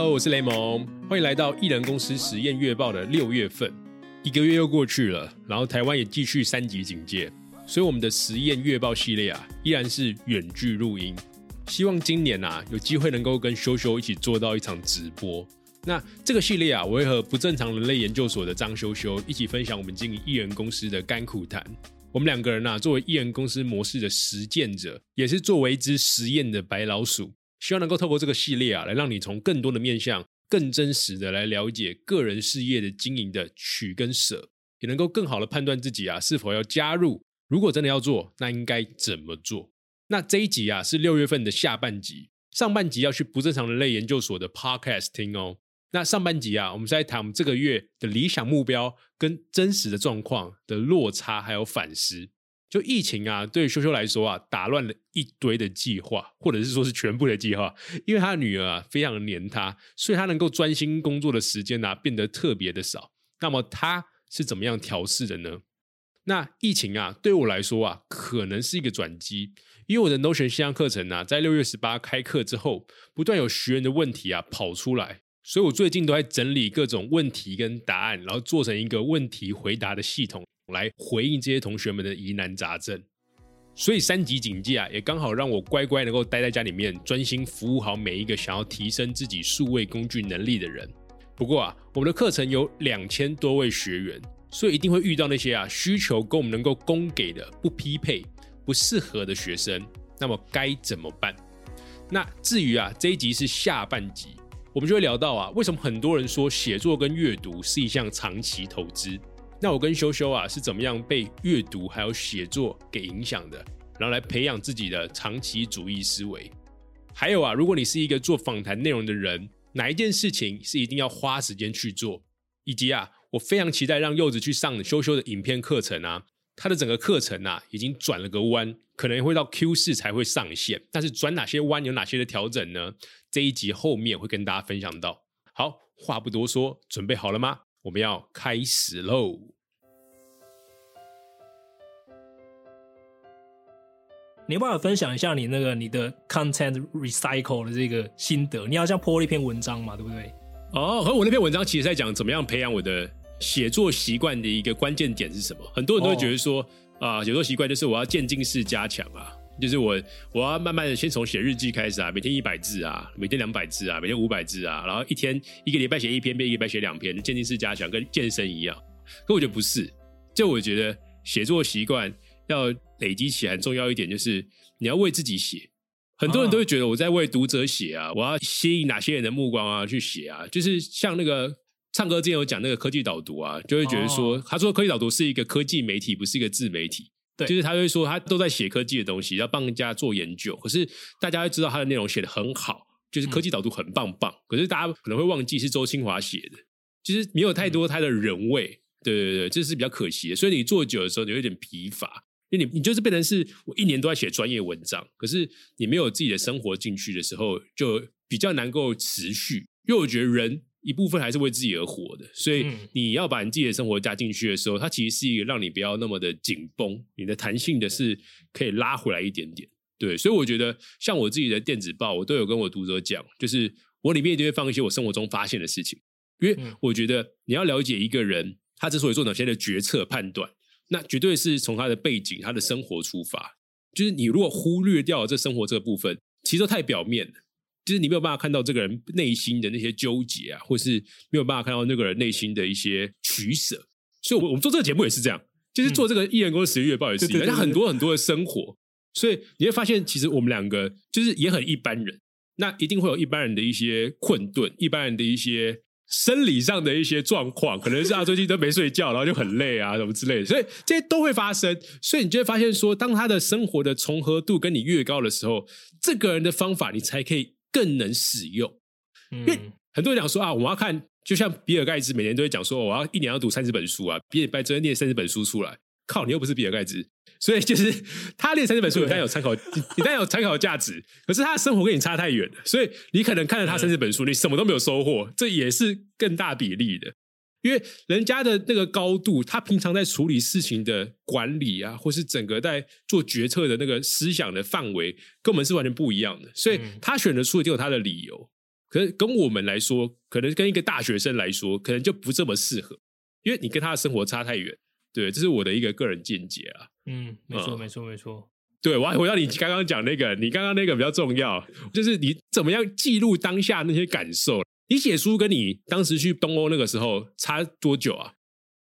Hello，我是雷蒙，欢迎来到艺人公司实验月报的六月份。一个月又过去了，然后台湾也继续三级警戒，所以我们的实验月报系列啊，依然是远距录音。希望今年啊，有机会能够跟修修一起做到一场直播。那这个系列啊，我会和不正常人类研究所的张修修一起分享我们经营艺人公司的甘苦谈。我们两个人啊，作为艺人公司模式的实践者，也是作为一只实验的白老鼠。希望能够透过这个系列啊，来让你从更多的面向、更真实的来了解个人事业的经营的取跟舍，也能够更好的判断自己啊是否要加入。如果真的要做，那应该怎么做？那这一集啊是六月份的下半集，上半集要去不正常人类研究所的 podcast 听哦。那上半集啊，我们在谈我们这个月的理想目标跟真实的状况的落差，还有反思。就疫情啊，对修修来说啊，打乱了一堆的计划，或者是说是全部的计划。因为他的女儿啊，非常的黏他，所以他能够专心工作的时间呢，变得特别的少。那么他是怎么样调试的呢？那疫情啊，对我来说啊，可能是一个转机，因为我的 Notion 线上课程呢，在六月十八开课之后，不断有学员的问题啊跑出来，所以我最近都在整理各种问题跟答案，然后做成一个问题回答的系统。来回应这些同学们的疑难杂症，所以三级警戒啊，也刚好让我乖乖能够待在家里面，专心服务好每一个想要提升自己数位工具能力的人。不过啊，我们的课程有两千多位学员，所以一定会遇到那些啊需求跟我们能够供给的不匹配、不适合的学生。那么该怎么办？那至于啊这一集是下半集，我们就会聊到啊，为什么很多人说写作跟阅读是一项长期投资。那我跟修修啊是怎么样被阅读还有写作给影响的，然后来培养自己的长期主义思维。还有啊，如果你是一个做访谈内容的人，哪一件事情是一定要花时间去做？以及啊，我非常期待让柚子去上修修的影片课程啊，他的整个课程啊已经转了个弯，可能会到 Q 四才会上线。但是转哪些弯，有哪些的调整呢？这一集后面会跟大家分享到。好，话不多说，准备好了吗？我们要开始喽！你有办法分享一下你那个你的 content recycle 的这个心得？你好像 po 了一篇文章嘛，对不对？哦，和我那篇文章其实在讲怎么样培养我的写作习惯的一个关键点是什么？很多人都会觉得说啊，写作习惯就是我要渐进式加强啊。就是我，我要慢慢的先从写日记开始啊，每天一百字啊，每天两百字啊，每天五百字啊，然后一天一个礼拜写一篇，变一个礼拜写两篇，渐进式加强，跟健身一样。可我觉得不是，就我觉得写作习惯要累积起来很重要一点，就是你要为自己写。很多人都会觉得我在为读者写啊，我要吸引哪些人的目光啊去写啊，就是像那个唱歌之前有讲那个科技导读啊，就会觉得说，他说科技导读是一个科技媒体，不是一个自媒体。就是他会说，他都在写科技的东西，要帮人家做研究。可是大家会知道他的内容写的很好，就是科技导读很棒棒。可是大家可能会忘记是周清华写的，其实没有太多他的人味。对对对，这是比较可惜的。所以你做久的时候，你有点疲乏，因为你你就是变成是我一年都在写专业文章，可是你没有自己的生活进去的时候，就比较难够持续。因为我觉得人。一部分还是为自己而活的，所以你要把你自己的生活加进去的时候，它其实是一个让你不要那么的紧绷，你的弹性的是可以拉回来一点点。对，所以我觉得像我自己的电子报，我都有跟我读者讲，就是我里面就会放一些我生活中发现的事情，因为我觉得你要了解一个人他之所以做哪些的决策判断，那绝对是从他的背景、他的生活出发。就是你如果忽略掉了这生活这个部分，其实都太表面了。就是你没有办法看到这个人内心的那些纠结啊，或是没有办法看到那个人内心的一些取舍。所以，我我们做这个节目也是这样，就是做这个艺人公司十月报也是一样，很多很多的生活。所以你会发现，其实我们两个就是也很一般人。那一定会有一般人的一些困顿，一般人的一些生理上的一些状况，可能是啊最近都没睡觉，然后就很累啊什么之类的。所以这些都会发生。所以你就会发现说，当他的生活的重合度跟你越高的时候，这个人的方法你才可以。更能使用，因为很多人讲说啊，我要看，就像比尔盖茨每年都会讲说，我要一年要读三十本书啊，比尔盖茨念三十本书出来，靠，你又不是比尔盖茨，所以就是他念三十本书，你当然有参考，你 当然有参考价值，可是他的生活跟你差太远了，所以你可能看了他三十本书，你什么都没有收获，这也是更大比例的。因为人家的那个高度，他平常在处理事情的管理啊，或是整个在做决策的那个思想的范围，跟我们是完全不一样的。所以他选择出一定有他的理由。可是跟我们来说，可能跟一个大学生来说，可能就不这么适合，因为你跟他的生活差太远。对，这是我的一个个人见解啊。嗯，没错，没错，没错。对，我回到你刚刚讲那个，你刚刚那个比较重要，就是你怎么样记录当下那些感受。你写书跟你当时去东欧那个时候差多久啊？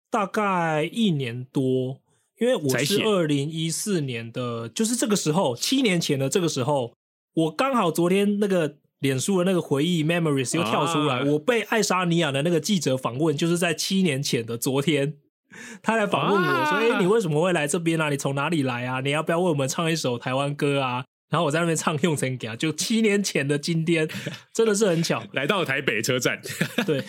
大概一年多，因为我是二零一四年的，就是这个时候，七年前的这个时候，我刚好昨天那个脸书的那个回忆 memories 又跳出来，我被爱沙尼亚的那个记者访问，就是在七年前的昨天，他来访问我，说：“哎，你为什么会来这边啊？你从哪里来啊？你要不要为我们唱一首台湾歌啊？”然后我在那边唱《用成给他，就七年前的今天，真的是很巧，来到台北车站。对，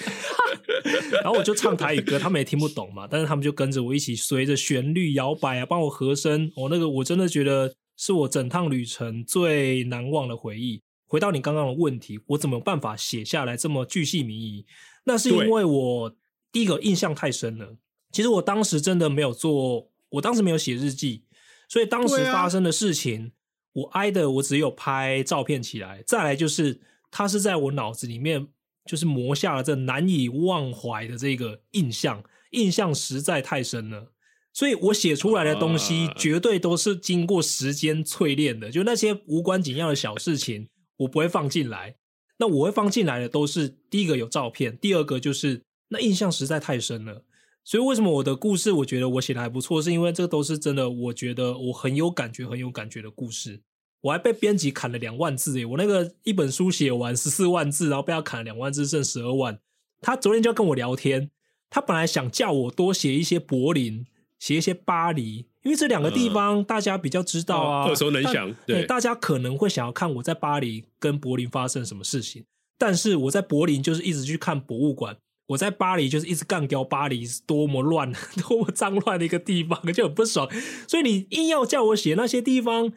然后我就唱台语歌，他们也听不懂嘛，但是他们就跟着我一起随着旋律摇摆啊，帮我和声。我那个我真的觉得是我整趟旅程最难忘的回忆。回到你刚刚的问题，我怎么有办法写下来这么巨细靡遗？那是因为我第一个印象太深了。其实我当时真的没有做，我当时没有写日记，所以当时发生的事情。我挨的，我只有拍照片起来。再来就是，它是在我脑子里面，就是磨下了这难以忘怀的这个印象，印象实在太深了。所以我写出来的东西，绝对都是经过时间淬炼的。就那些无关紧要的小事情，我不会放进来。那我会放进来的，都是第一个有照片，第二个就是那印象实在太深了。所以为什么我的故事，我觉得我写的还不错，是因为这都是真的，我觉得我很有感觉、很有感觉的故事。我还被编辑砍了两万字诶，我那个一本书写完十四万字，然后被他砍了两万字，剩十二万。他昨天就要跟我聊天，他本来想叫我多写一些柏林，写一些巴黎，因为这两个地方大家比较知道啊，耳熟能详。对，大家可能会想要看我在巴黎跟柏林发生什么事情，但是我在柏林就是一直去看博物馆。我在巴黎就是一直干掉巴黎是多么乱、多么脏乱的一个地方，就很不爽。所以你硬要叫我写那些地方，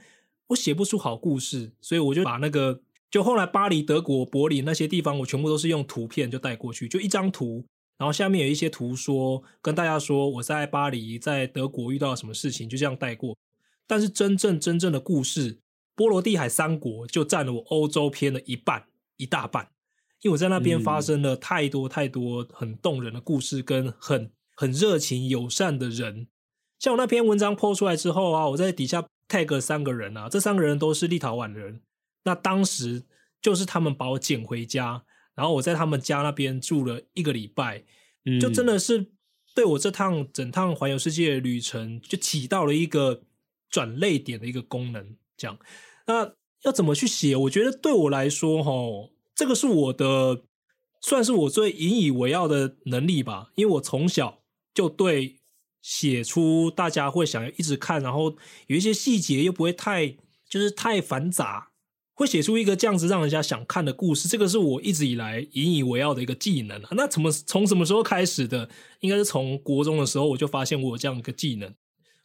我写不出好故事。所以我就把那个，就后来巴黎、德国、柏林那些地方，我全部都是用图片就带过去，就一张图，然后下面有一些图说跟大家说我在巴黎、在德国遇到了什么事情，就这样带过。但是真正真正的故事，波罗的海三国就占了我欧洲篇的一半，一大半。因为我在那边发生了太多太多很动人的故事，跟很很热情友善的人。像我那篇文章播出来之后啊，我在底下 tag 三个人啊，这三个人都是立陶宛人。那当时就是他们把我捡回家，然后我在他们家那边住了一个礼拜，就真的是对我这趟整趟环游世界的旅程就起到了一个转泪点的一个功能。这样，那要怎么去写？我觉得对我来说，哈。这个是我的，算是我最引以为傲的能力吧。因为我从小就对写出大家会想要一直看，然后有一些细节又不会太就是太繁杂，会写出一个这样子让人家想看的故事。这个是我一直以来引以为傲的一个技能啊。那怎么从什么时候开始的？应该是从国中的时候我就发现我有这样一个技能。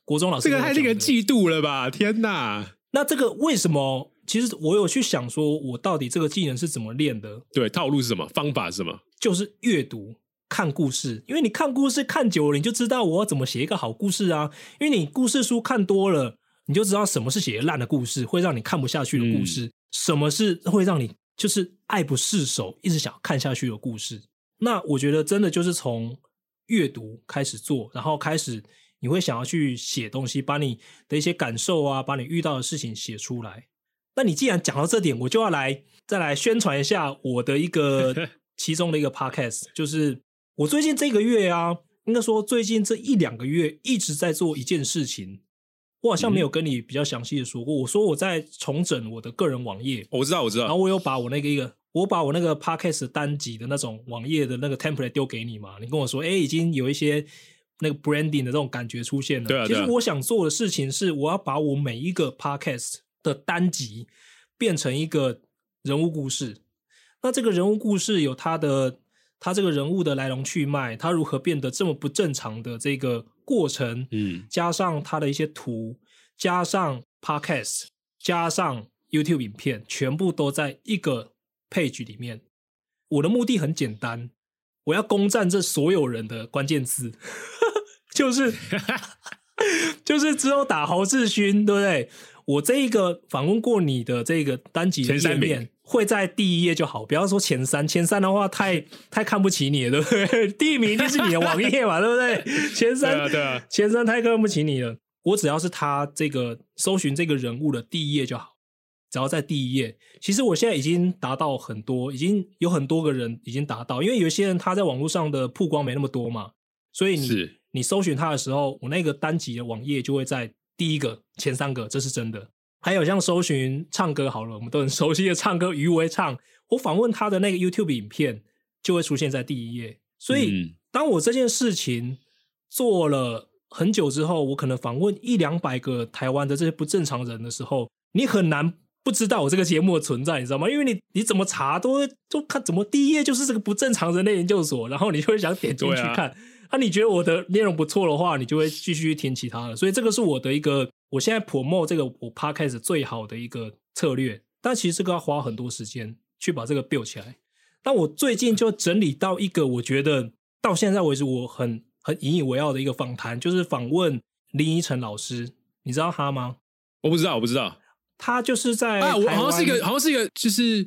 国中老师这个太令人嫉妒了吧？天哪！那这个为什么？其实我有去想，说我到底这个技能是怎么练的？对，套路是什么？方法是什么？就是阅读、看故事。因为你看故事看久了，你就知道我要怎么写一个好故事啊。因为你故事书看多了，你就知道什么是写烂的故事，会让你看不下去的故事；什么是会让你就是爱不释手，一直想看下去的故事。那我觉得真的就是从阅读开始做，然后开始你会想要去写东西，把你的一些感受啊，把你遇到的事情写出来。那你既然讲到这点，我就要来再来宣传一下我的一个 其中的一个 podcast，就是我最近这个月啊，应该说最近这一两个月一直在做一件事情，我好像没有跟你比较详细的说过。我说我在重整我的个人网页，我知道，我知道。然后我有把我那个一个，我把我那个 podcast 单集的那种网页的那个 template 丢给你嘛，你跟我说，哎，已经有一些那个 branding 的这种感觉出现了。对啊。其实我想做的事情是，我要把我每一个 podcast。的单集变成一个人物故事，那这个人物故事有他的他这个人物的来龙去脉，他如何变得这么不正常的这个过程，嗯加上他的一些图，加上 podcast，加上 YouTube 影片，全部都在一个 page 里面。我的目的很简单，我要攻占这所有人的关键字，就是 就是只有打侯志勋，对不对？我这一个访问过你的这个单集前三面会在第一页就好，不要说前三，前三的话太 太看不起你了，对不对？第一名一定是你的网页嘛，对不对？前对三啊对啊，前三太看不起你了。我只要是他这个搜寻这个人物的第一页就好，只要在第一页。其实我现在已经达到很多，已经有很多个人已经达到，因为有些人他在网络上的曝光没那么多嘛，所以你是你搜寻他的时候，我那个单集的网页就会在第一个前三个，这是真的。还有像搜寻唱歌好了，我们都很熟悉的唱歌余为唱，我访问他的那个 YouTube 影片就会出现在第一页。所以嗯当我这件事情做了很久之后，我可能访问一两百个台湾的这些不正常人的时候，你很难不知道我这个节目的存在，你知道吗？因为你你怎么查都会就看怎么第一页就是这个不正常人类研究所，然后你就会想点进去看。那、你觉得我的内容不错的话，你就会继续听其他的。所以这个是我的一个，我现在 promote 这个我 podcast 最好的一个策略。但其实这个要花很多时间去把这个 build 起来。那我最近就整理到一个，我觉得到现在为止我很很引以为傲的一个访谈，就是访问林依晨老师。你知道他吗？我不知道，我不知道他就是在啊，我好像是一个，好像是一个，就是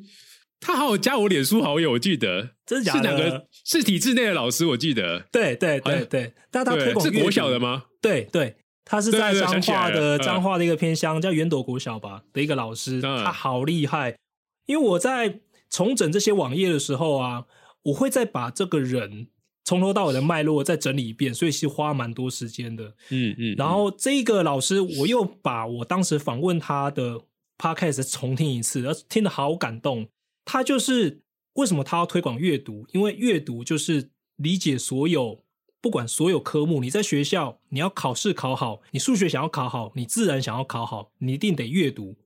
他好像加我脸书好友，我记得真的假的是哪个？是体制内的老师，我记得，对对对对，但他推对，广阅是国小的吗？对对，他是在彰化的嗯彰化的一个偏乡，叫圆斗国小吧的一个老师，嗯他好厉害。因为我在重整这些网页的时候啊，我会再把这个人从头到尾的脉络再整理一遍，所以是花蛮多时间的。嗯嗯，然后这个老师，我又把我当时访问他的 podcast 重听一次，而听得好感动。他就是为什么他要推广阅读？因为阅读就是理解所有，不管所有科目。你在学校你要考试考好，你数学想要考好，你自然想要考好，你一定得阅读。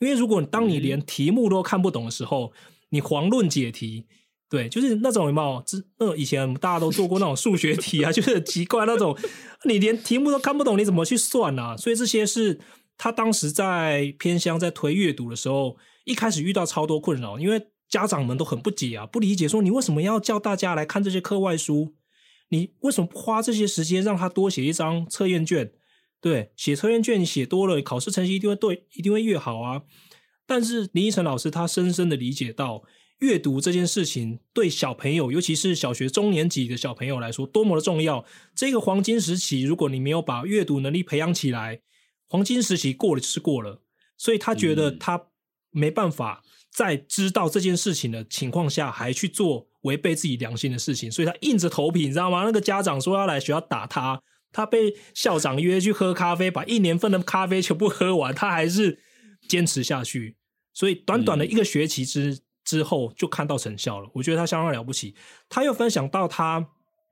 因为如果当你连题目都看不懂的时候，你遑论解题。对，就是那种有没有？之那种以前大家都做过那种数学题啊，就是很奇怪那种，你连题目都看不懂，你怎么去算啊？所以这些是他当时在偏乡在推阅读的时候，一开始遇到超多困扰，因为家长们都很不解啊，不理解说你为什么要叫大家来看这些课外书？你为什么不花这些时间让他多写一张测验卷？对，写测验卷你写多了，考试成绩一定会对，一定会越好啊。但是林依晨老师他深深的理解到，阅读这件事情对小朋友，尤其是小学中年级的小朋友来说，多么的重要。这个黄金时期，如果你没有把阅读能力培养起来，黄金时期过了就是过了。所以他觉得嗯他没办法在知道这件事情的情况下，还去做违背自己良心的事情，所以他硬着头皮，你知道吗？那个家长说要来学校打他，他被校长约去喝咖啡，把一年份的咖啡全部喝完，他还是坚持下去。所以短短的一个学期之、之后，就看到成效了。我觉得他相当了不起。他又分享到他，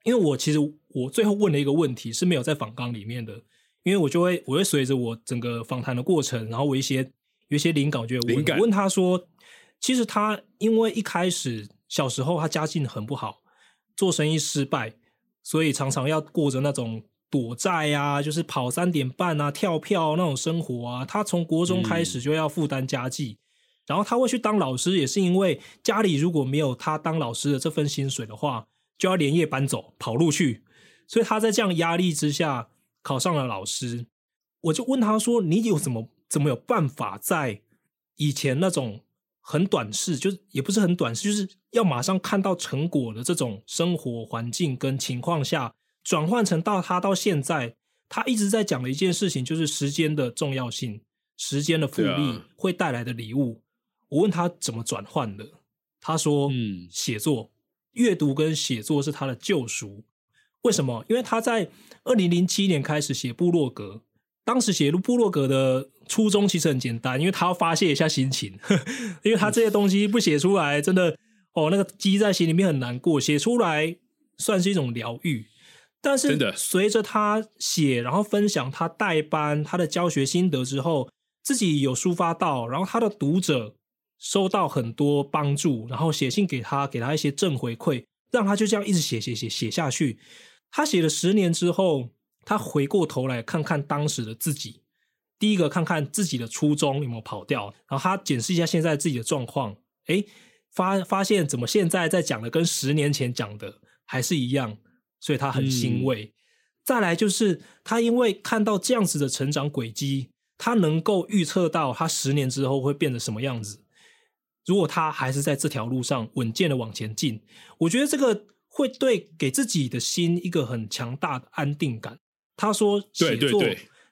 因为我其实我最后问了一个问题是没有在访纲里面的，因为我就会我会随着我整个访谈的过程，然后我一些有一些灵感，我就会问灵感问他说，其实他因为一开始小时候他家境很不好，做生意失败，所以常常要过着那种躲债啊，就是跑三点半啊、跳票那种生活啊。他从国中开始就要负担家计，然后他会去当老师，也是因为家里如果没有他当老师的这份薪水的话，就要连夜搬走跑路去。所以他在这样压力之下考上了老师。我就问他说：“你有什么怎么有办法在以前那种很短视，就是也不是很短视，就是要马上看到成果的这种生活环境跟情况下，转换成到他到现在，他一直在讲的一件事情，就是时间的重要性，时间的复利啊会带来的礼物。我问他怎么转换的，他说：嗯写作、阅读跟写作是他的救赎。为什么？因为他在二零零七年开始写部落格，当时写入部落格的初衷其实很简单，因为他要发泄一下心情，因为他这些东西不写出来，真的哦，那个积在心里面很难过，写出来算是一种疗愈。但是随着他写，然后分享他代班、他的教学心得之后，自己有抒发到，然后他的读者收到很多帮助，然后写信给他，给他一些正回馈，让他就这样一直写写写写下去。他写了十年之后，他回过头来看看当时的自己，第一个看看自己的初衷有没有跑掉，然后他检视一下现在自己的状况，诶，发发现怎么现在在讲的跟十年前讲的还是一样，所以他很欣慰。再来就是他因为看到这样子的成长轨迹，他能够预测到他十年之后会变得什么样子。如果他还是在这条路上稳健的往前进，我觉得这个会对给自己的心一个很强大的安定感。他说写作，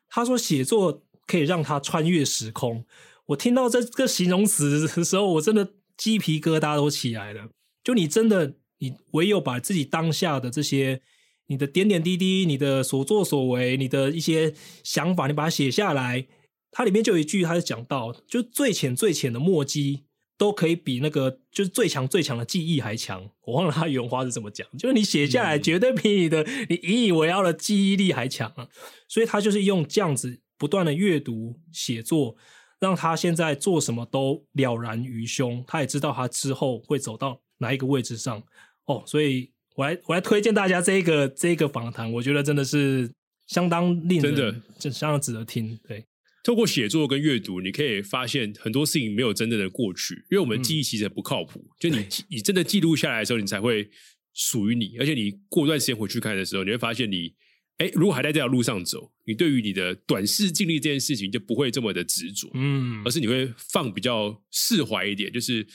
他说写作可以让他穿越时空。我听到这个形容词的时候，我真的鸡皮疙瘩都起来了。就你真的，你唯有把自己当下的这些，你的点点滴滴，你的所作所为，你的一些想法，你把它写下来。它里面就有一句，他是讲到，就最浅最浅的墨迹。都可以比那个就是最强最强的记忆还强。我忘了他原话是怎么讲，就是你写下来绝对比你的你引以为傲的记忆力还强啊。所以他就是用这样子不断的阅读写作，让他现在做什么都了然于胸。他也知道他之后会走到哪一个位置上哦。所以我来我来推荐大家这个这个访谈，我觉得真的是相当令人真的就相当值得听。对。透过写作跟阅读，你可以发现很多事情没有真正的过去，因为我们记忆其实不靠谱。就你你真的记录下来的时候，你才会属于你。而且你过段时间回去看的时候，你会发现你，哎，如果还在这条路上走，你对于你的短视经历这件事情就不会这么的执着，嗯，而是你会放比较释怀一点，就是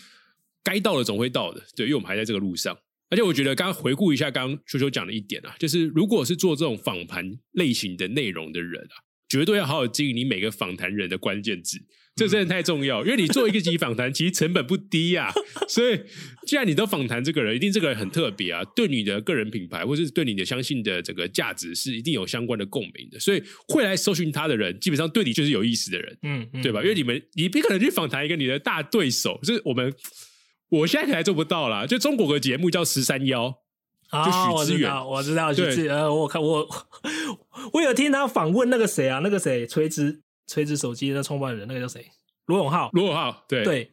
该到的总会到的，对，因为我们还在这个路上。而且我觉得刚刚回顾一下刚刚秋秋讲的一点啊，就是如果是做这种访谈类型的内容的人啊。绝对要好好经营你每个访谈人的关键字，这真的太重要。因为你做一个集访谈，其实成本不低呀。所以，既然你都访谈这个人，一定这个人很特别啊，对你的个人品牌，或是对你的相信的这个价值，是一定有相关的共鸣的。所以，会来搜寻他的人，基本上对你就是有意思的人，嗯，对吧？因为你们，你不可能去访谈一个你的大对手，就是我们，我现在可还做不到啦。就中国的节目叫十三幺。啊，许知远，我知道，许志呃，我看我 我有听他访问那个谁啊，那个谁垂直垂直手机的创办人，那个叫谁？罗永浩，罗永浩，对。对，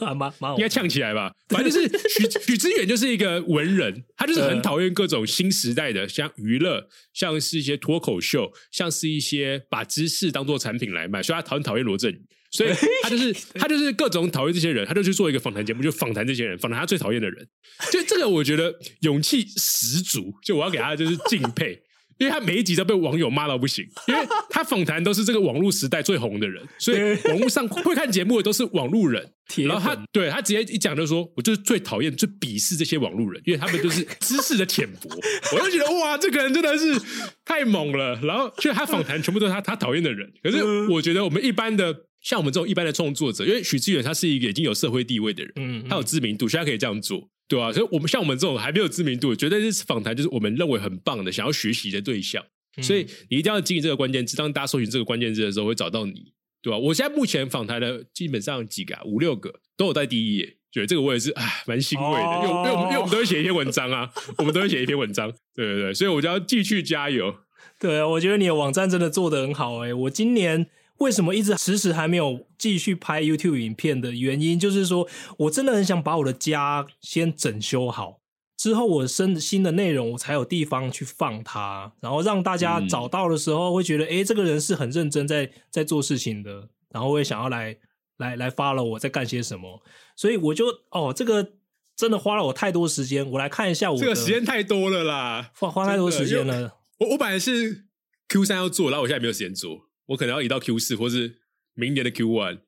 蛮蛮应该呛起来吧？反正就是许许知远就是一个文人，他就是很讨厌各种新时代的像娱乐，像是一些脱口秀，像是一些把知识当做产品来卖，所以他很讨厌罗振宇。所以 他就是他就是各种讨厌这些人，他就去做一个访谈节目，就访谈这些人，访谈他最讨厌的人。就这个，我觉得勇气十足。就我要给他就是敬佩，因为他每一集都被网友骂到不行，因为他访谈都是这个网络时代最红的人，所以网络上会看节目的都是网路人。然后他对他直接一讲就说，我就是最讨厌、最鄙视这些网路人，因为他们就是知识的浅薄。我就觉得哇，这个人真的是太猛了。然后，就他访谈全部都是他他讨厌的人。可是我觉得我们一般的。像我们这种一般的创作者，因为许志远他是一个已经有社会地位的人，嗯，他有知名度，所以他可以这样做，对吧？所以，我们像我们这种还没有知名度，绝对是访谈，就是我们认为很棒的，想要学习的对象。所以，你一定要经营这个关键字，当大家搜寻这个关键字的时候，会找到你，对吧？我现在目前访谈的基本上几个五六个都有在第一页，觉得这个我也是唉，蛮欣慰的，因为因为我们因为我们都会写一篇文章啊，我们都会写一篇文章，对对对，所以我就要继续加油。对啊，我觉得你的网站真的做得很好，哎，我今年。为什么一直迟迟还没有继续拍 YouTube 影片的原因，就是说我真的很想把我的家先整修好，之后我生新的内容，我才有地方去放它，然后让大家找到的时候会觉得，哎，这个人是很认真在在做事情的，然后会想要来来来发了我在干些什么，所以我就哦，这个真的花了我太多时间，我来看一下我这个时间太多了啦，花花太多时间了。我我本来是 Q 三要做，然后我现在没有时间做。我可能要移到 Q 四，或是明年的 Q one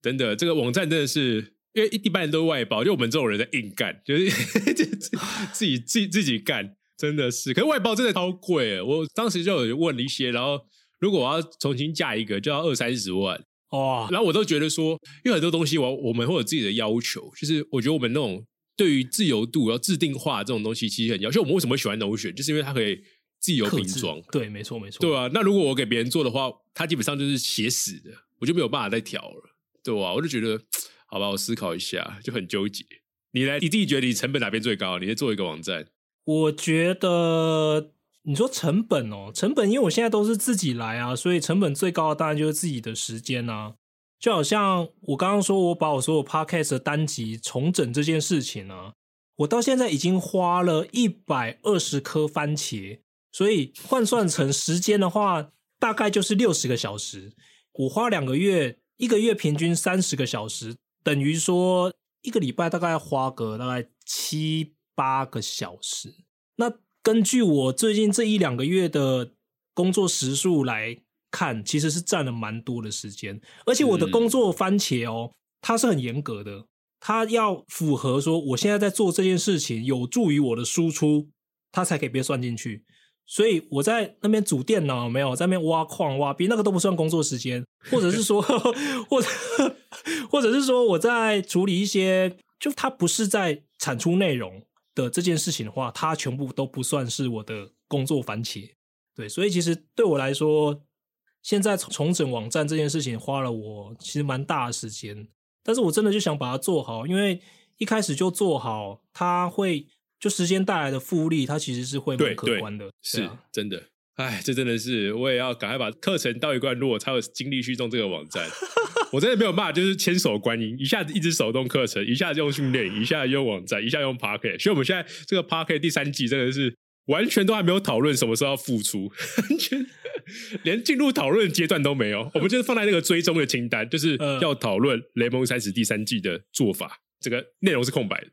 等等。这个网站真的是，因为一般人都外包，就我们这种人在硬干，就是 自己自己自己干，真的是。可是外包真的超贵，我当时就有问了一些，然后如果我要重新架一个，就要二三十万哇。然后我都觉得说，因为很多东西我我们会有自己的要求，就是我觉得我们那种对于自由度要制定化这种东西，其实很要求。我们为什么喜欢 Notion，就是因为它可以。自由拼装，对，没错，没错，对啊。那如果我给别人做的话，他基本上就是写死的，我就没有办法再调了，对啊，我就觉得，好吧，我思考一下，就很纠结。你来，你自己觉得你成本哪边最高？你在做一个网站，我觉得你说成本哦，成本，因为我现在都是自己来啊，所以成本最高的当然就是自己的时间啊。就好像我刚刚说我把我所有 podcast 的单集重整这件事情呢，我到现在已经花了一百二十颗番茄，所以换算成时间的话，大概就是六十个小时。我花两个月，一个月平均三十个小时，等于说一个礼拜大概花个大概七八个小时。那根据我最近这一两个月的工作时数来看，其实是占了蛮多的时间。而且我的工作番茄哦，它是很严格的，它要符合说我现在在做这件事情有助于我的输出，它才可以被算进去。所以我在那边组电脑，没有在那边挖矿挖币，那个都不算工作时间，或者是说，或者或者是说我在处理一些，就它不是在产出内容的这件事情的话，它全部都不算是我的工作番茄。对，所以其实对我来说，现在重整网站这件事情花了我其实蛮大的时间，但是我真的就想把它做好，因为一开始就做好，它会。就时间带来的复利，它其实是会蛮可观的，是真的。哎，这真的是我也要赶快把课程到一段落，才有精力去弄这个网站。我真的没有办法，就是千手观音，一下子一直手动课程，一下子用训练，一下子用网站，一下用 Park。所以我们现在这个 Park 第三季真的是完全都还没有讨论什么时候要付出，完全连进入讨论阶段都没有。我们就是放在那个追踪的清单，就是要讨论《雷蒙三十》第三季的做法。这个内容是空白的，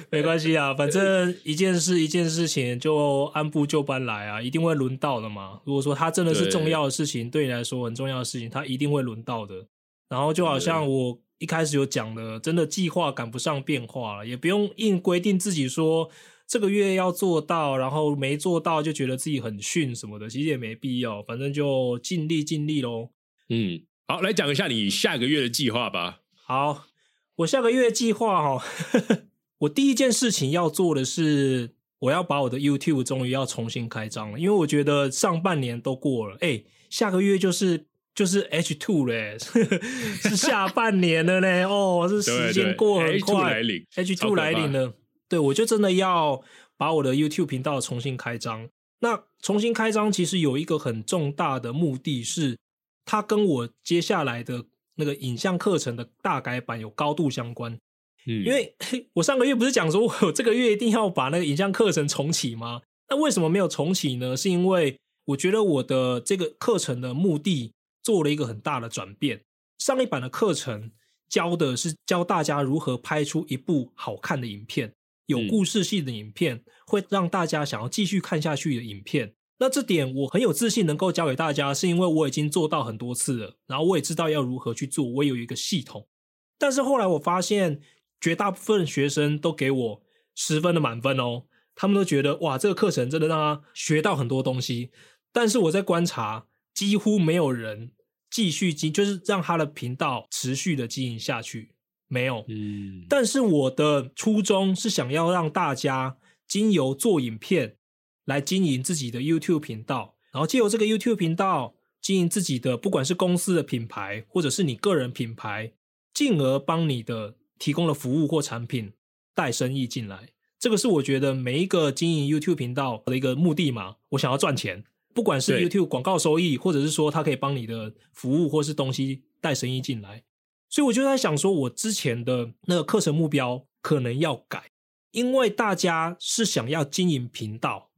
没关系啊，反正一件事一件事情就按部就班来啊，一定会轮到的嘛。如果说它真的是重要的事情，对你来说很重要的事情，它一定会轮到的。然后就好像我一开始有讲的，真的计划赶不上变化了，也不用硬规定自己说这个月要做到，然后没做到就觉得自己很逊什么的，其实也没必要，反正就尽力尽力喽。嗯，好，来讲一下你下个月的计划吧。好。我下个月计划哈，我第一件事情要做的是，我要把我的 YouTube 终于要重新开张了，因为我觉得上半年都过了，哎，下个月就是就是 H two 嘞，是下半年了嘞，哦，是时间过很快，H two 来临了，对我就真的要把我的 YouTube 频道重新开张。那重新开张其实有一个很重大的目的是，它跟我接下来的。那个影像课程的大改版有高度相关，嗯，因为我上个月不是讲说我这个月一定要把那个影像课程重启吗？那为什么没有重启呢？是因为我觉得我的这个课程的目的做了一个很大的转变。上一版的课程教的是教大家如何拍出一部好看的影片，有故事性的影片，会让大家想要继续看下去的影片。那这点我很有自信能够教给大家，是因为我已经做到很多次了，然后我也知道要如何去做，我有一个系统。但是后来我发现，绝大部分学生都给我十分的满分哦，他们都觉得哇，这个课程真的让他学到很多东西。但是我在观察，几乎没有人继续经，就是让他的频道持续的经营下去，没有。嗯。但是我的初衷是想要让大家经由做影片。来经营自己的 YouTube 频道，然后借由这个 YouTube 频道经营自己的，不管是公司的品牌，或者是你个人品牌，进而帮你的提供了服务或产品带生意进来。这个是我觉得每一个经营 YouTube 频道的一个目的嘛。我想要赚钱，不管是 YouTube 广告收益，或者是说它可以帮你的服务或是东西带生意进来。所以我就在想说，我之前的那个课程目标可能要改，因为大家是想要经营频道。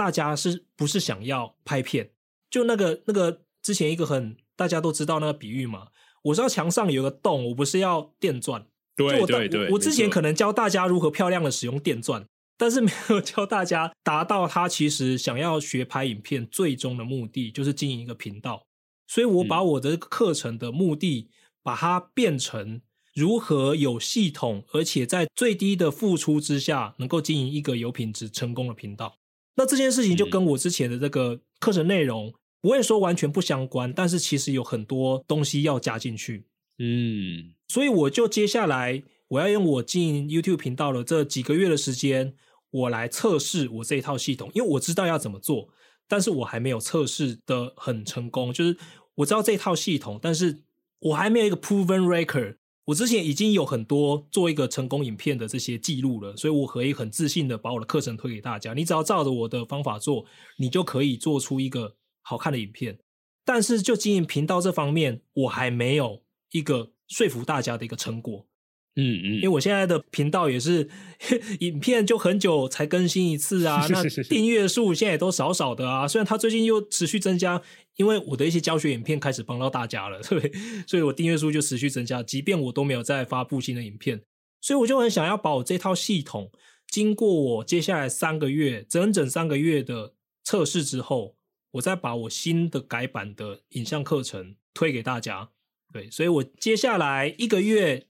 大家是不是想要拍片？就那个那个之前一个很大家都知道那个比喻嘛？我知道墙上有个洞，我不是要电钻。对对对，我之前可能教大家如何漂亮的使用电钻，但是没有教大家达到他其实想要学拍影片最终的目的，就是经营一个频道。所以我把我的课程的目的，把它变成如何有系统，而且在最低的付出之下，能够经营一个有品质、成功的频道。那这件事情就跟我之前的这个课程内容不会说完全不相关，但是其实有很多东西要加进去。嗯，所以我就接下来我要用我经营 YouTube 频道的这几个月的时间，我来测试我这一套系统，因为我知道要怎么做，但是我还没有测试的很成功。就是我知道这套系统，但是我还没有一个 proven record。我之前已经有很多做一个成功影片的这些记录了，所以我可以很自信的把我的课程推给大家。你只要照着我的方法做，你就可以做出一个好看的影片。但是就经营频道这方面，我还没有一个说服大家的一个成果。嗯嗯，因为我现在的频道也是 影片就很久才更新一次啊，那 订阅数现在也都少少的啊。虽然它最近又持续增加，因为我的一些教学影片开始帮到大家了，对，所以我订阅数就持续增加。即便我都没有再发布新的影片，所以我就很想要把我这套系统，经过我接下来三个月整整三个月的测试之后，我再把我新的改版的影像课程推给大家。对，所以我接下来一个月。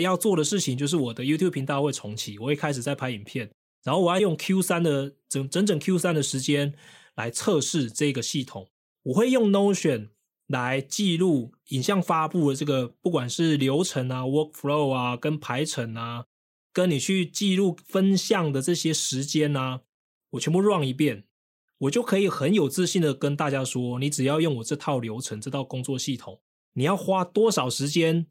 要做的事情就是我的 YouTube 频道会重启，我会开始在拍影片，然后我要用 Q 三的整整整 Q 三的时间来测试这个系统。我会用 Notion 来记录影像发布的这个，不管是流程啊、workflow 啊、跟排程啊，跟你去记录分项的这些时间啊，我全部 run 一遍，我就可以很有自信的跟大家说，你只要用我这套流程、这套工作系统，你要花多少时间？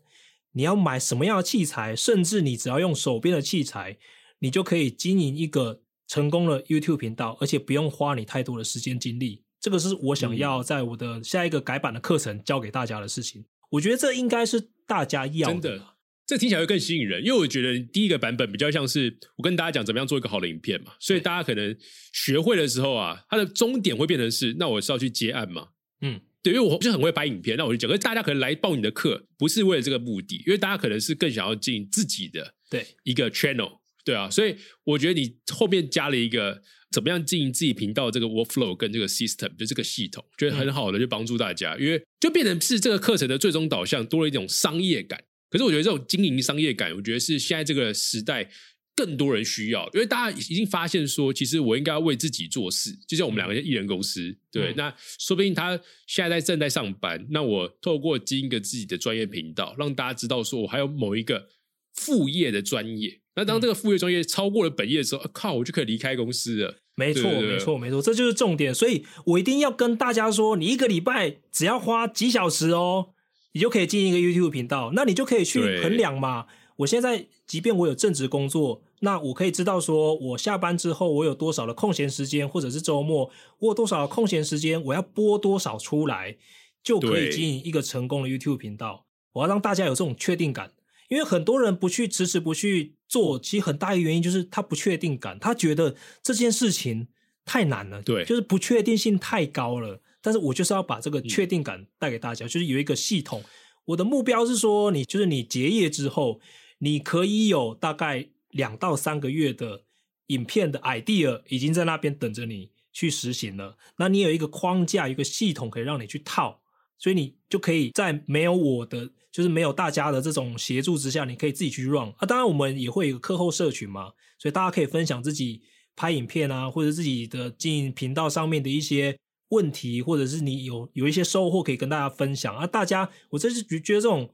你要买什么样的器材，甚至你只要用手边的器材，你就可以经营一个成功的 YouTube 频道，而且不用花你太多的时间精力。这个是我想要在我的下一个改版的课程教给大家的事情。我觉得这应该是大家要真的，这听起来会更吸引人，因为我觉得第一个版本比较像是我跟大家讲怎么样做一个好的影片嘛，所以大家可能学会的时候啊，它的终点会变成是，那我是要去接案嘛，嗯。对，因为我就很会拍影片，那我就讲，可是大家可能来报你的课，不是为了这个目的，因为大家可能是更想要进自己的对一个 channel，对啊，所以我觉得你后面加了一个怎么样经营自己频道这个 workflow 跟这个 system，就这个系统，觉得很好的就帮助大家，因为就变成是这个课程的最终导向多了一种商业感。可是我觉得这种经营商业感，我觉得是现在这个时代。更多人需要，因为大家已经发现说，其实我应该要为自己做事。就像我们两个艺人公司，对，那说不定他现在在正在上班，那我透过经营一个自己的专业频道，让大家知道说我还有某一个副业的专业。那当这个副业专业超过了本业的时候，靠，我就可以离开公司了。没错，没错，没错，这就是重点。所以我一定要跟大家说，你一个礼拜只要花几小时哦，你就可以进一个 YouTube 频道，那你就可以去衡量嘛。我现在即便我有正职工作，那我可以知道说，我下班之后我有多少的空闲时间，或者是周末我有多少的空闲时间，我要播多少出来，就可以经营一个成功的 YouTube 频道。我要让大家有这种确定感，因为很多人不去迟迟不去做，其实很大一个原因就是他不确定感，他觉得这件事情太难了，对，就是不确定性太高了。但是我就是要把这个确定感带给大家，就是有一个系统。我的目标是说，你就是你结业之后。你可以有大概两到三个月的影片的 idea 已经在那边等着你去实行了。那你有一个框架、一个系统可以让你去套，所以你就可以在没有我的，就是没有大家的这种协助之下，你可以自己去 run 啊。当然，我们也会有课后社群嘛，所以大家可以分享自己拍影片啊，或者自己的经营频道上面的一些问题，或者是你有有一些收获可以跟大家分享啊。大家，我这是觉觉得这种。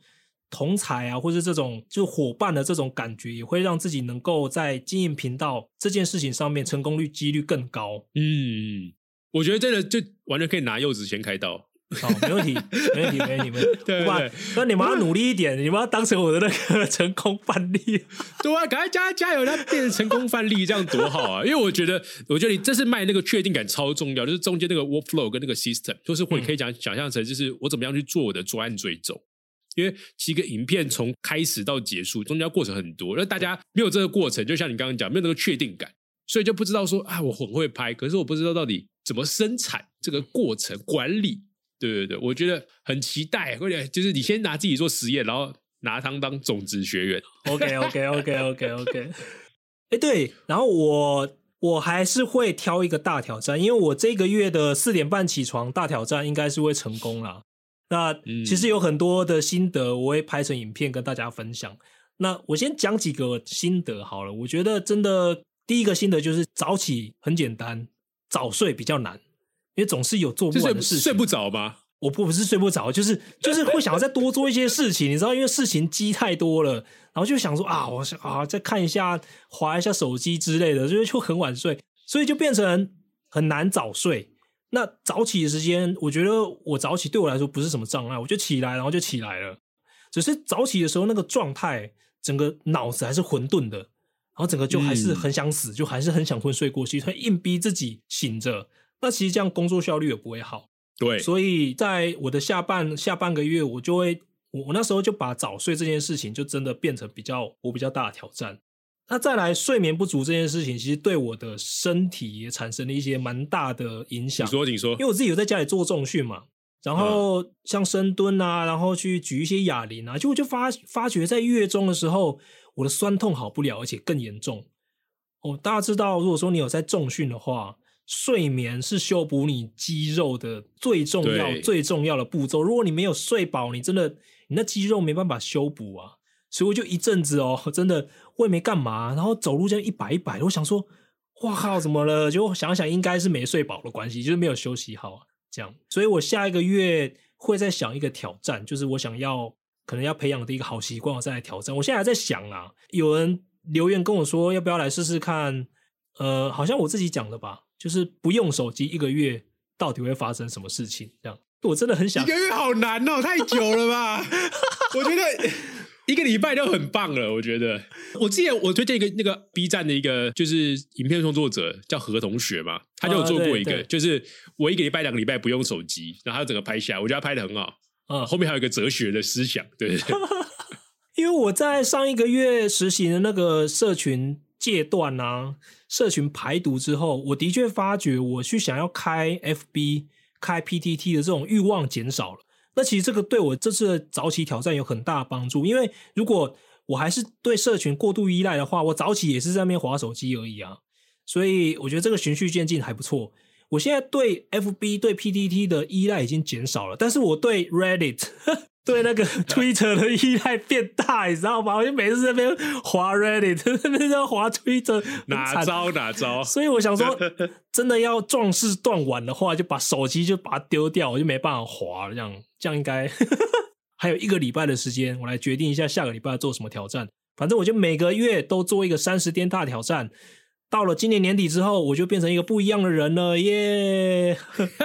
同才啊，或是这种就伙伴的这种感觉，也会让自己能够在经营频道这件事情上面成功率几率更高。嗯，我觉得真的就完全可以拿柚子先开刀。好，没问题，没问题，没问题。对对，那你们要努力一点，你们要当成我的那个 成功范例。对啊，赶快加加油，他变成成功范例，这样多好啊！因为我觉得，我觉得你这是卖那个确定感超重要，就是中间那个 workflow 跟那个 system，就是会可以讲想象成，就是我怎么样去做我的专案追踪。因为其实影片从开始到结束，中间过程很多，那大家没有这个过程，就像你刚刚讲，没有那个确定感，所以就不知道说啊，我很会拍，可是我不知道到底怎么生产这个过程管理。对对对，我觉得很期待，或者就是你先拿自己做实验，然后拿它当种子学员。OK OK OK OK OK。哎，对，然后我我还是会挑一个大挑战，因为我这个月的四点半起床大挑战应该是会成功了。那其实有很多的心得，我会拍成影片跟大家分享。那我先讲几个心得好了。我觉得真的第一个心得就是早起很简单，早睡比较难，因为总是有做不完的事情。睡不着吗？我不不是睡不着，就是就是会想要再多做一些事情，你知道，因为事情积太多了，然后就想说啊，我想啊再看一下，划一下手机之类的，就就很晚睡，所以就变成很难早睡。那早起的时间，我觉得我早起对我来说不是什么障碍，我就起来，然后就起来了。只是早起的时候那个状态，整个脑子还是混沌的，然后整个就还是很想死，就还是很想昏睡过去，他硬逼自己醒着。那其实这样工作效率也不会好。对，所以在我的下半下半个月，我就会我我那时候就把早睡这件事情就真的变成比较我比较大的挑战。那再来睡眠不足这件事情，其实对我的身体也产生了一些蛮大的影响你。说，你说因为，我自己有在家里做重训嘛，然后像深蹲啊，然后去举一些哑铃啊，就我就发发觉在月中的时候，我的酸痛好不了，而且更严重。哦，大家知道，如果说你有在重训的话，睡眠是修补你肌肉的最重要、最重要的步骤。如果你没有睡饱，你真的你那肌肉没办法修补啊。所以我就一阵子哦，真的我也没干嘛，然后走路这样一摆一摆的，我想说，哇靠，怎么了？就想想应该是没睡饱的关系，就是没有休息好，这样。所以我下一个月会再想一个挑战，就是我想要可能要培养的一个好习惯，我再来挑战。我现在还在想啊，有人留言跟我说要不要来试试看，呃，好像我自己讲的吧，就是不用手机一个月到底会发生什么事情？这样，我真的很想一个月好难哦，太久了吧？我觉得一个礼拜就很棒了。我觉得，我之前我推荐一个那个 B 站的一个就是影片创作者叫何同学嘛，他就有做过一个，就是我一个礼拜、两个礼拜不用手机，然后他整个拍下来，我觉得他拍的很好。嗯后面还有一个哲学的思想，对，因为我在上一个月实行的那个社群戒断啊，社群排毒之后，我的确发觉我去想要开 FB、开 PTT 的这种欲望减少了。那其实这个对我这次的早起挑战有很大的帮助，因为如果我还是对社群过度依赖的话，我早起也是在那边划手机而已啊。所以我觉得这个循序渐进还不错。我现在对 FB、对 PTT 的依赖已经减少了，但是我对 Reddit 对那个 Twitter 的依赖变大，你知道吗？我就每次在那边滑 Reddit，在那边在滑 Twitter，很哪招哪招？所以我想说，真的要壮士断腕的话，就把手机就把它丢掉，我就没办法滑了。这样这样应该 还有一个礼拜的时间，我来决定一下下个礼拜要做什么挑战。反正我就每个月都做一个三十天大挑战。到了今年年底之后，我就变成一个不一样的人了，耶！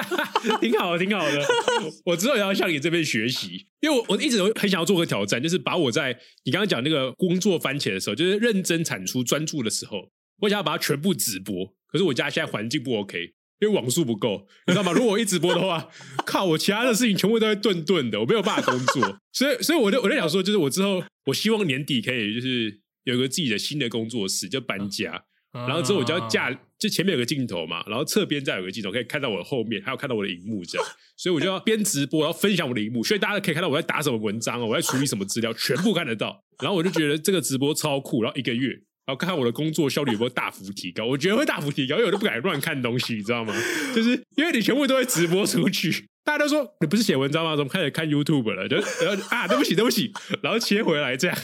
挺好的，挺好的。我之后也要向你这边学习，因为我我一直都很想要做个挑战，就是把我在你刚刚讲那个工作番茄的时候，就是认真产出、专注的时候，我想要把它全部直播。可是我家现在环境不 OK，因为网速不够，你知道吗？如果我一直播的话，靠，我其他的事情全部都会顿顿的，我没有办法工作。所以，所以我就我在想说，就是我之后我希望年底可以就是有个自己的新的工作室，就搬家。然后之后我就要架，就前面有个镜头嘛，然后侧边再有个镜头，可以看到我的后面，还有看到我的荧幕这样，所以我就要边直播，然后分享我的荧幕，所以大家可以看到我在打什么文章哦，我在处理什么资料，全部看得到。然后我就觉得这个直播超酷，然后一个月，然后看看我的工作效率有没有大幅提高，我觉得会大幅提高，因为我都不敢乱看东西，你知道吗？就是因为你全部都会直播出去。大家都说你不是写文章吗？怎么开始看 YouTube 了？就然后啊，对不起，对不起，然后切回来这样。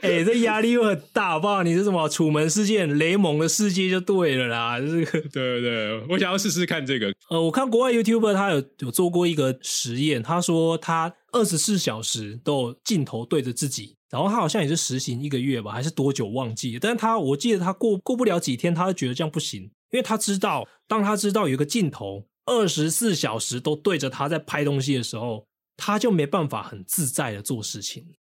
哎、这压力又很大，好不好？你是什么楚门世界、雷蒙的世界就对了啦。这个对对对，我想要试试看这个。呃，我看国外 YouTuber 他有有做过一个实验，他说他二十四小时都有镜头对着自己，然后他好像也是实行一个月吧，还是多久忘记了？但是他我记得他过过不了几天，他就觉得这样不行，因为他知道，当他知道有一个镜头二十四小时都对着他在拍东西的时候，他就没办法很自在的做事情。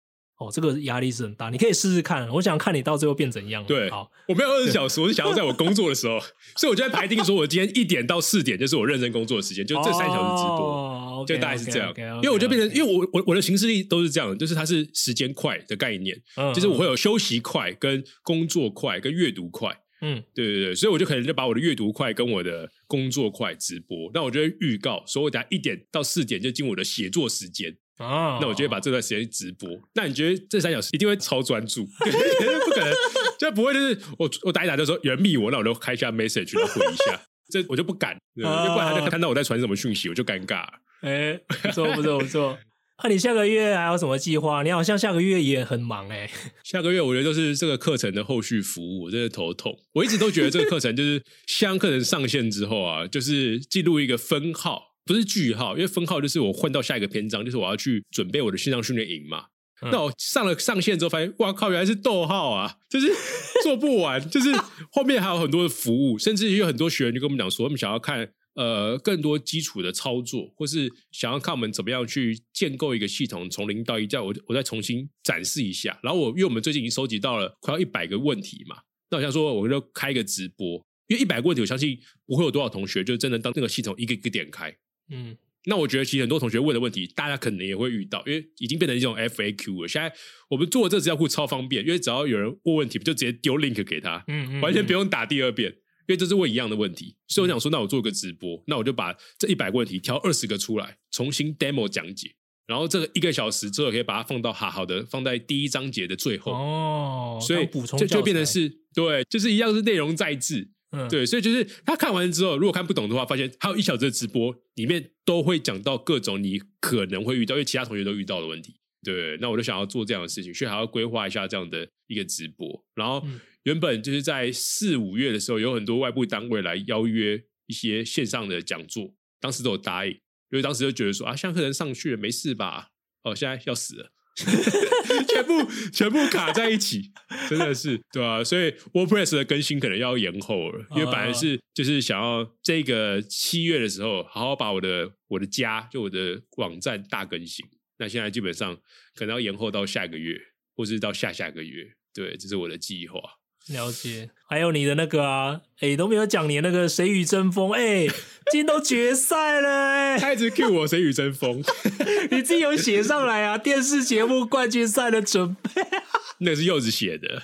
哦，这个压力是很大，你可以试试看。我想看你到最后变怎样。对，好，我没有二十小时，我是想要在我工作的时候，所以我就在排定说，我今天一点到四点就是我认真工作的时间，就这三小时直播，哦就大概是这样。因为我就变成，因为我我我的行事历都是这样，就是它是时间快的概念，嗯就是我会有休息快、跟工作快、跟阅读快。嗯对对对，所以我就可能就把我的阅读快跟我的工作快直播，那我就会预告，说我等下一点到四点就进我的写作时间，啊，那我就会把这段时间直播。那你觉得这三小时一定会超专注？不可能，就不会就是我我打一打的时候有人密我，那我就开一下 message 然后回一下，这我就不敢，对啊因为不然他就看到我在传什么讯息，我就尴尬了。哎、不错不错不错。那、你下个月还有什么计划？你好像下个月也很忙哎、下个月我觉得就是这个课程的后续服务，我真的头痛。我一直都觉得这个课程就是 香课程上线之后啊，就是进入一个分号，不是句号，因为分号就是我换到下一个篇章，就是我要去准备我的线上训练营嘛。嗯那我上了上线之后，发现哇靠，原来是逗号啊，就是 做不完，就是后面还有很多的服务，甚至也有很多学员就跟我们讲说，他们想要看呃更多基础的操作，或是想要看我们怎么样去建构一个系统，从零到一，再我我再重新展示一下。然后我因为我们最近已经收集到了快要一百个问题嘛，那我想说我就开一个直播，因为一百个问题，我相信不会有多少同学就真的当那个系统一个一个点开。嗯那我觉得其实很多同学问的问题，大家可能也会遇到，因为已经变成一种 FAQ 了。现在我们做这资料库超方便，因为只要有人问问题，就直接丢 link 给他，嗯嗯，完全不用打第二遍，因为这是问一样的问题。所以我想说，那我做个直播，那我就把这一百个问题挑二十个出来，重新 demo 讲解。然后这个一个小时之后，可以把它放到好好的放在第一章节的最后。哦，所以补充就就变成是对，就是一样是内容在制。嗯，对，所以就是他看完之后，如果看不懂的话，发现还有一小时的直播里面都会讲到各种你可能会遇到，因为其他同学都遇到的问题。对，那我就想要做这样的事情，所以还要规划一下这样的一个直播。然后原本就是在四五月的时候，有很多外部单位来邀约一些线上的讲座，当时都有答应，因为当时就觉得说啊，像客人上去了没事吧？哦，现在要死了。全部全部卡在一起，真的是对啊？所以 WordPress 的更新可能要延后了，因为本来是就是想要这个七月的时候好好把我的我的家就我的网站大更新，那现在基本上可能要延后到下个月，或是到下下个月。对，这是我的计划。了解，还有你的那个啊，哎，都没有讲你那个谁与争锋，哎，今天都决赛了，哎，他一直 Q 我谁与争锋，你自己有写上来啊？电视节目冠军赛的准备，那是柚子写的，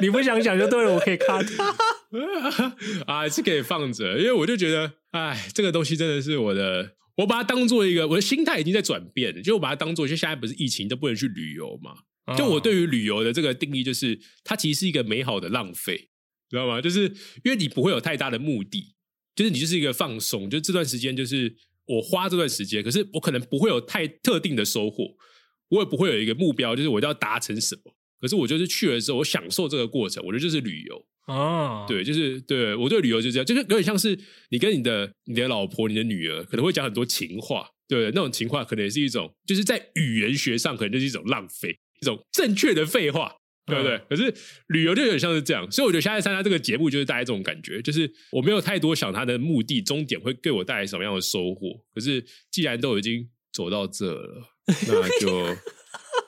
你不想想就对了，我可以看，啊，是可以放着，因为我就觉得，哎，这个东西真的是我的，我把它当做一个，我的心态已经在转变了，就我把它当做，就现在不是疫情都不能去旅游嘛。就我对于旅游的这个定义，就是它其实是一个美好的浪费，知道吗？就是因为你不会有太大的目的，就是你就是一个放松，就这段时间就是我花这段时间，可是我可能不会有太特定的收获，我也不会有一个目标，就是我要达成什么。可是我就是去了之后，我享受这个过程，我觉得就是旅游啊。对，就是对我对旅游就这样，就是有点像是你跟你的你的老婆、你的女儿可能会讲很多情话，对，那种情话可能也是一种，就是在语言学上可能就是一种浪费。一种正确的废话，对不对？可是旅游就有点像是这样，所以我觉得现在参加这个节目就是带来这种感觉，就是我没有太多想它的目的终点会给我带来什么样的收获。可是既然都已经走到这了，那就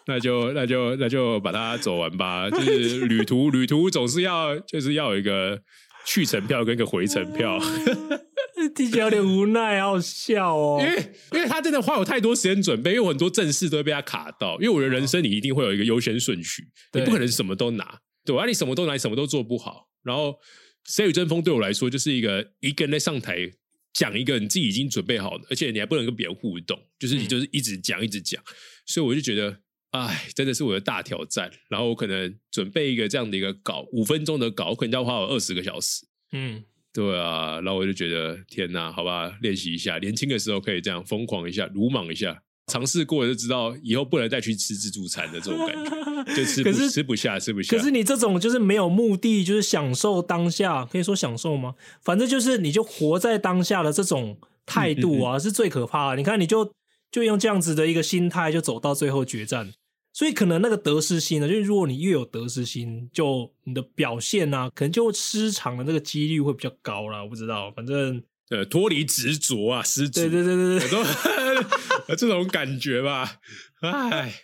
那就那就那就把它走完吧。就是旅途旅途总是要就是要有一个去程票跟一个回程票。听起来有点无奈，好笑哦。因为，因为他真的花有太多时间准备，因为很多正事都会被他卡到。因为我的人生，你一定会有一个优先顺序，你不可能什么都拿，对吧？你什么都拿，什么都做不好。然后，谁与争锋对我来说，就是一个一个人在上台讲一个你自己已经准备好的，而且你还不能跟别人互动，就是你就是一直讲，一直讲。所以我就觉得，哎，真的是我的大挑战。然后我可能准备一个这样的一个稿，五分钟的稿，可能要花我二十个小时。嗯。对啊，然后我就觉得天哪，好吧，练习一下，年轻的时候可以这样疯狂一下，鲁莽一下，尝试过就知道以后不能再去吃自助餐的这种感觉，就吃不 吃不下，吃不下。可是你这种就是没有目的，就是享受当下，可以说享受吗？反正就是你就活在当下的这种态度啊，是最可怕的。你看，你就就用这样子的一个心态，就走到最后决战。所以可能那个得失心呢，就是如果你越有得失心，就你的表现啊，可能就失常的那个几率会比较高啦。我不知道，反正呃，脱离执着啊，失对对对对对，都 这种感觉吧。哎，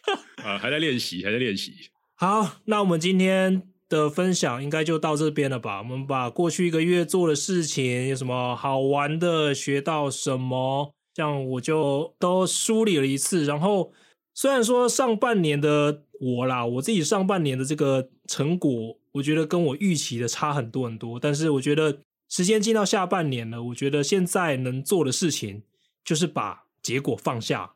啊，还在练习，还在练习。好，那我们今天的分享应该就到这边了吧？我们把过去一个月做的事情有什么好玩的，学到什么，这样我就都梳理了一次，然后。虽然说上半年的我啦，我自己上半年的这个成果，我觉得跟我预期的差很多很多。但是我觉得时间进到下半年了，我觉得现在能做的事情就是把结果放下，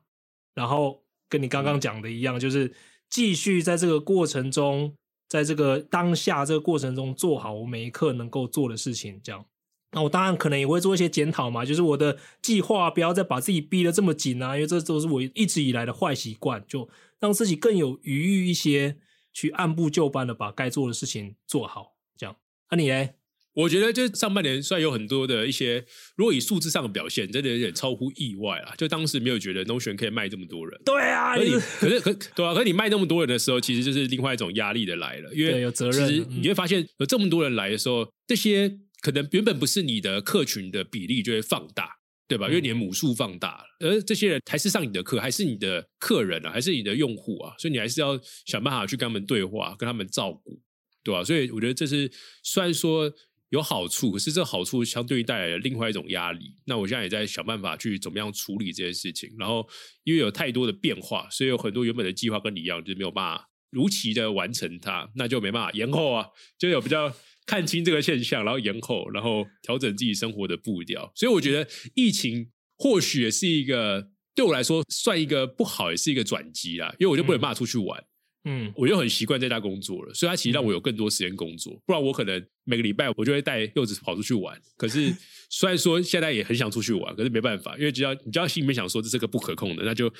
然后跟你刚刚讲的一样，就是继续在这个过程中，在这个当下这个过程中做好我每一刻能够做的事情，这样。那我当然可能也会做一些检讨嘛，就是我的计划不要再把自己逼得这么紧啊，因为这都是我一直以来的坏习惯，就让自己更有余裕一些，去按部就班的把该做的事情做好。这样，那你呢？我觉得就上半年虽然有很多的一些，如果以数字上的表现，真的有点超乎意外啊。就当时没有觉得 Notion 可以卖这么多人，对啊，可是可是可对啊，可是你卖那么多人的时候，其实就是另外一种压力的来了，因为有责任，你会发现有这么多人来的时候，这些。可能原本不是你的客群的比例就会放大，对吧？因为你的母数放大了，而这些人还是上你的课，还是你的客人啊，还是你的用户啊，所以你还是要想办法去跟他们对话，跟他们照顾，对吧？所以我觉得这是虽然说有好处，可是这好处相对于带来了另外一种压力。那我现在也在想办法去怎么样处理这件事情。然后因为有太多的变化，所以有很多原本的计划跟你一样，就是没有办法如期的完成它，那就没办法延后啊，就有比较看清这个现象，然后延后，然后调整自己生活的步调。所以我觉得疫情或许也是一个对我来说算一个不好，也是一个转机啦，因为我就不能办法出去玩。嗯我就很习惯在家工作了，所以它其实让我有更多时间工作。不然我可能每个礼拜我就会带柚子跑出去玩。可是虽然说现在也很想出去玩，可是没办法，因为只要你只要心里面想说这是个不可控的，那就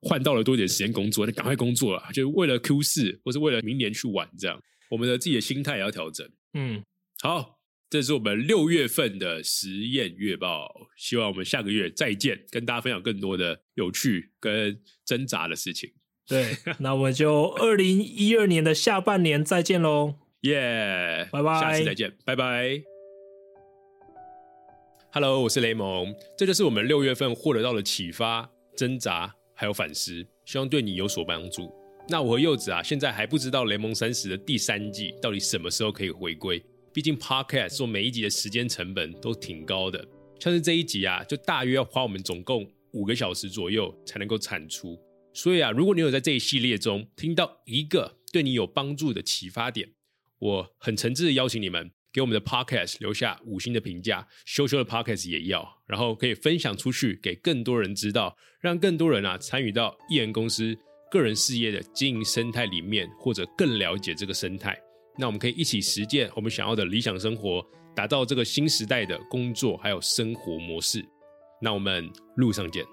换到了多一点时间工作，那赶快工作了，就为了 Q 四或是为了明年去玩这样。我们的自己的心态也要调整。嗯，好，这是我们六月份的实验月报，希望我们下个月再见，跟大家分享更多的有趣跟挣扎的事情。对，那我们就二零一二年的下半年再见喽。耶、拜拜下次再见，拜拜。Hello，我是雷蒙，这就是我们六月份获得到的启发、挣扎还有反思，希望对你有所帮助。那我和柚子啊，现在还不知道雷蒙三十的第三季到底什么时候可以回归，毕竟 Podcast 做每一集的时间成本都挺高的，像是这一集啊，就大约要花我们总共五个小时左右才能够产出。所以啊，如果你有在这一系列中听到一个对你有帮助的启发点，我很诚挚的邀请你们给我们的 podcast 留下五星的评价，羞羞的 podcast 也要，然后可以分享出去给更多人知道，让更多人啊参与到艺人公司个人事业的经营生态里面，或者更了解这个生态。那我们可以一起实践我们想要的理想生活，打造这个新时代的工作还有生活模式。那我们路上见。